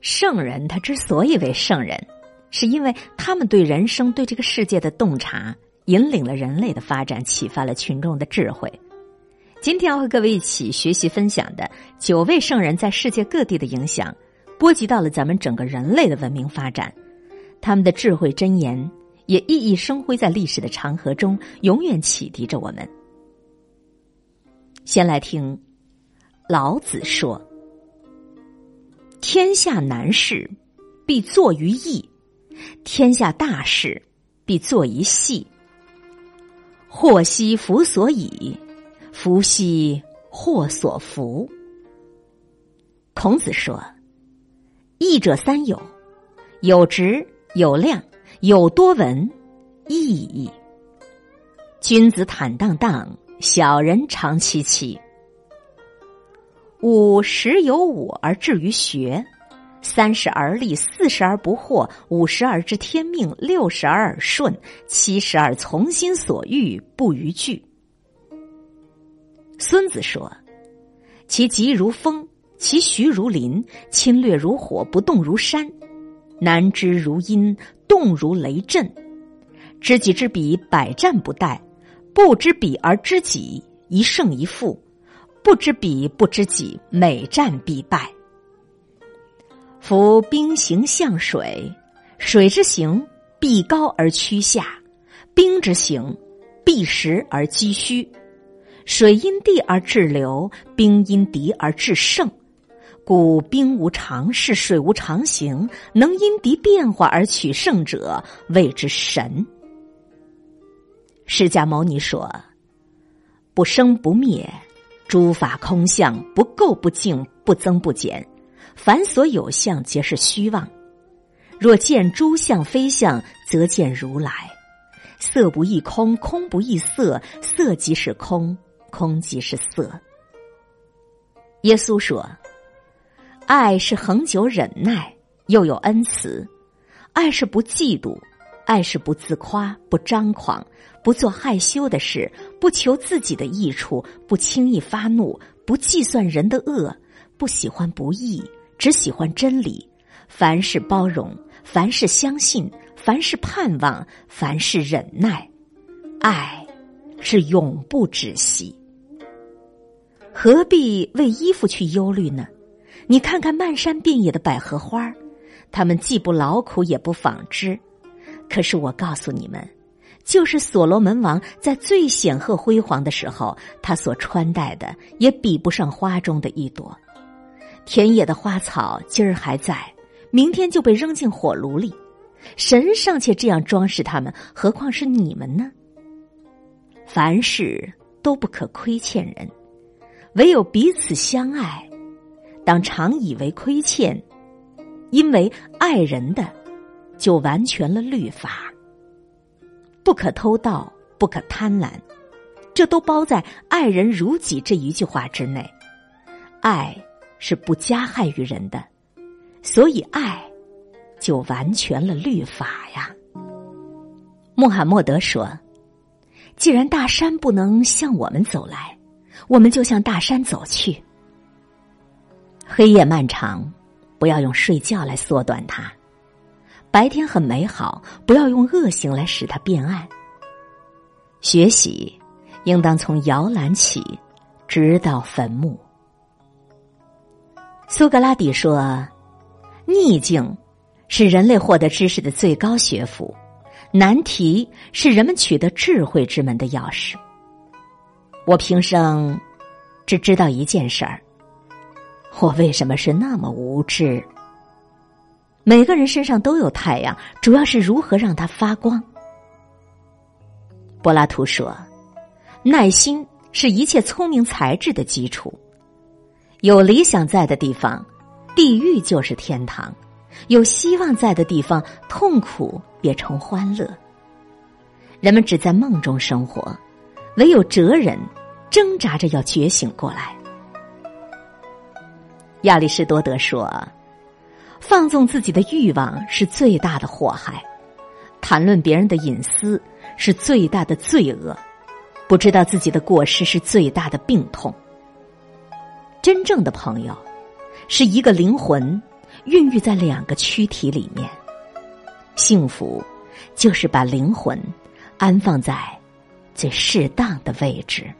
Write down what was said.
圣人他之所以为圣人，是因为他们对人生、对这个世界的洞察，引领了人类的发展，启发了群众的智慧。今天要和各位一起学习分享的九位圣人在世界各地的影响，波及到了咱们整个人类的文明发展。他们的智慧箴言也熠熠生辉在历史的长河中，永远启迪着我们。先来听老子说。天下难事，必作于易；天下大事，必作于细。祸兮福所倚，福兮祸所伏。孔子说：“易者三有，有直，有量，有多闻，义矣。君子坦荡荡，小人长戚戚。”五十有五而志于学，三十而立，四十而不惑，五十而知天命，六十而耳顺，七十而从心所欲，不逾矩。孙子说：“其疾如风，其徐如林，侵略如火，不动如山，难知如阴，动如雷震。知己知彼，百战不殆；不知彼而知己，一胜一负。”不知彼不知己，每战必败。夫兵行象水，水之行必高而趋下；兵之行必实而积虚。水因地而制流，兵因敌而制胜。故兵无常势，水无常形，能因敌变化而取胜者，谓之神。释迦牟尼说：“不生不灭。”诸法空相，不垢不净，不增不减。凡所有相，皆是虚妄。若见诸相非相，则见如来。色不异空，空不异色，色即是空，空即是色。耶稣说：“爱是恒久忍耐，又有恩慈；爱是不嫉妒，爱是不自夸，不张狂。”不做害羞的事，不求自己的益处，不轻易发怒，不计算人的恶，不喜欢不义，只喜欢真理。凡事包容，凡事相信，凡事盼望，凡事忍耐。爱是永不止息。何必为衣服去忧虑呢？你看看漫山遍野的百合花，它们既不劳苦，也不纺织。可是我告诉你们。就是所罗门王在最显赫辉煌的时候，他所穿戴的也比不上花中的一朵。田野的花草今儿还在，明天就被扔进火炉里。神尚且这样装饰他们，何况是你们呢？凡事都不可亏欠人，唯有彼此相爱，当常以为亏欠，因为爱人的就完全了律法。不可偷盗，不可贪婪，这都包在“爱人如己”这一句话之内。爱是不加害于人的，所以爱就完全了律法呀。穆罕默德说：“既然大山不能向我们走来，我们就向大山走去。黑夜漫长，不要用睡觉来缩短它。”白天很美好，不要用恶行来使它变暗。学习应当从摇篮起，直到坟墓。苏格拉底说：“逆境是人类获得知识的最高学府，难题是人们取得智慧之门的钥匙。”我平生只知道一件事儿：我为什么是那么无知？每个人身上都有太阳，主要是如何让它发光。柏拉图说：“耐心是一切聪明才智的基础。有理想在的地方，地狱就是天堂；有希望在的地方，痛苦也成欢乐。人们只在梦中生活，唯有哲人挣扎着要觉醒过来。”亚里士多德说。放纵自己的欲望是最大的祸害，谈论别人的隐私是最大的罪恶，不知道自己的过失是最大的病痛。真正的朋友，是一个灵魂孕育在两个躯体里面。幸福，就是把灵魂安放在最适当的位置。